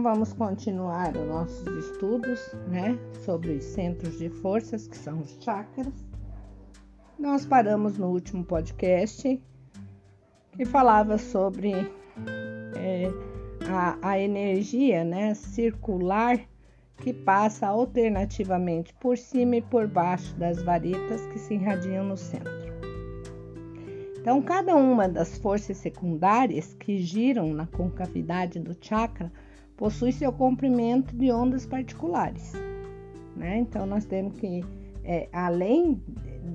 Então vamos continuar os nossos estudos, né, sobre os centros de forças, que são os chakras. Nós paramos no último podcast que falava sobre é, a, a energia, né, circular que passa alternativamente por cima e por baixo das varetas que se irradiam no centro. Então, cada uma das forças secundárias que giram na concavidade do chakra possui seu comprimento de ondas particulares. Né? Então, nós temos que, é, além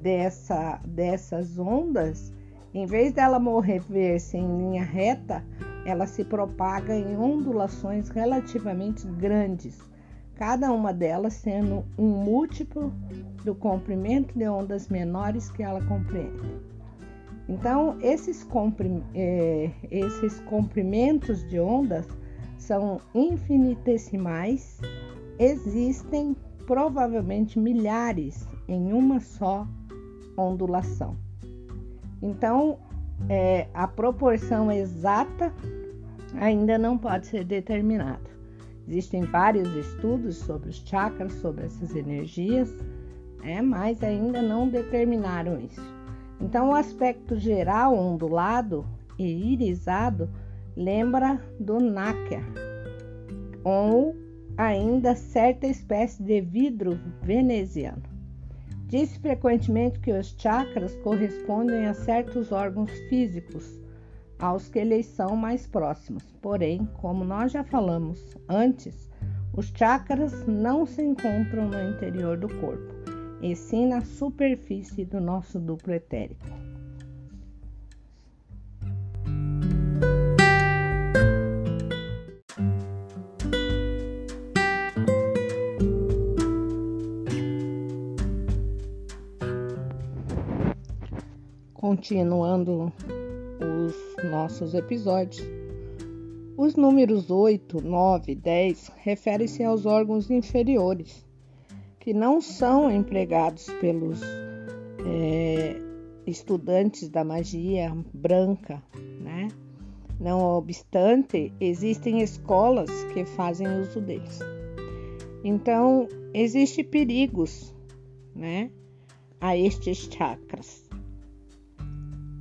dessa, dessas ondas, em vez dela mover-se em linha reta, ela se propaga em ondulações relativamente grandes, cada uma delas sendo um múltiplo do comprimento de ondas menores que ela compreende. Então, esses, comprim é, esses comprimentos de ondas são infinitesimais, existem provavelmente milhares em uma só ondulação. Então, é, a proporção exata ainda não pode ser determinada. Existem vários estudos sobre os chakras, sobre essas energias, é, mas ainda não determinaram isso. Então, o aspecto geral ondulado e irisado lembra do náquer, ou ainda certa espécie de vidro veneziano. Diz frequentemente que os chakras correspondem a certos órgãos físicos aos que eles são mais próximos. Porém, como nós já falamos antes, os chakras não se encontram no interior do corpo e sim na superfície do nosso duplo etérico. Continuando os nossos episódios, os números 8, 9 e 10 referem-se aos órgãos inferiores que não são empregados pelos é, estudantes da magia branca, né? Não obstante, existem escolas que fazem uso deles. Então, existe perigos, né, a estes chakras.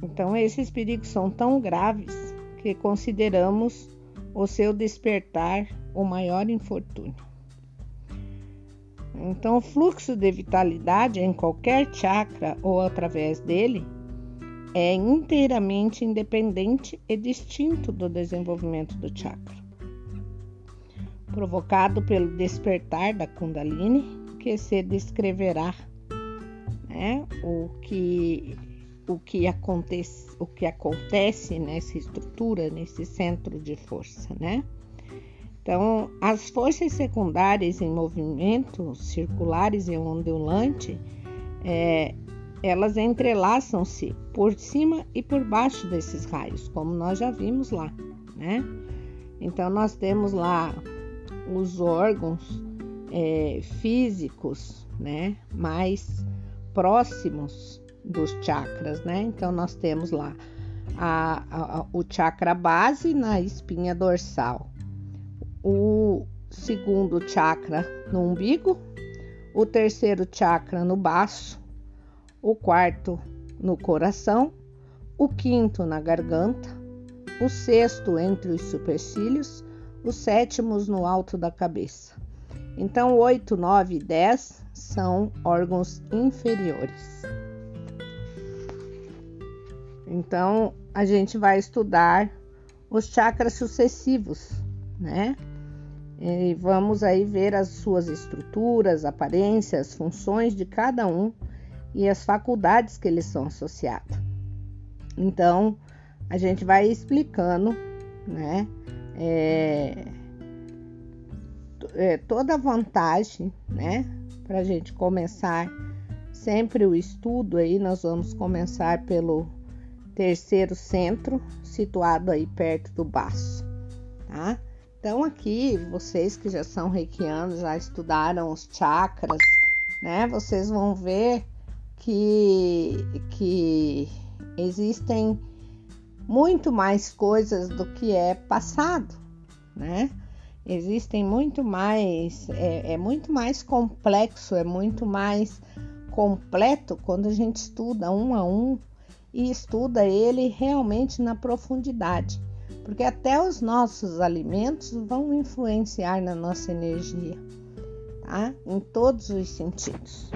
Então, esses perigos são tão graves que consideramos o seu despertar o maior infortúnio. Então, o fluxo de vitalidade em qualquer chakra ou através dele é inteiramente independente e distinto do desenvolvimento do chakra, provocado pelo despertar da Kundalini, que se descreverá né, o, que, o, que acontece, o que acontece nessa estrutura, nesse centro de força, né? Então, as forças secundárias em movimento, circulares e ondulante, é, elas entrelaçam-se por cima e por baixo desses raios, como nós já vimos lá, né? Então, nós temos lá os órgãos é, físicos, né? Mais próximos dos chakras, né? Então, nós temos lá a, a, o chakra base na espinha dorsal o segundo chakra no umbigo, o terceiro chakra no baço, o quarto no coração, o quinto na garganta, o sexto entre os supercílios, os sétimos no alto da cabeça. Então, 8, 9 e 10 são órgãos inferiores. Então, a gente vai estudar os chakras sucessivos, né? E vamos aí ver as suas estruturas, aparências, funções de cada um e as faculdades que eles são associados. Então, a gente vai explicando, né? É, é, toda a vantagem, né? Para a gente começar sempre o estudo aí, nós vamos começar pelo terceiro centro, situado aí perto do baço, tá? Então, aqui, vocês que já são reikianos, já estudaram os chakras, né? Vocês vão ver que, que existem muito mais coisas do que é passado, né? Existem muito mais, é, é muito mais complexo, é muito mais completo quando a gente estuda um a um e estuda ele realmente na profundidade, porque até os nossos alimentos vão influenciar na nossa energia, tá? Em todos os sentidos.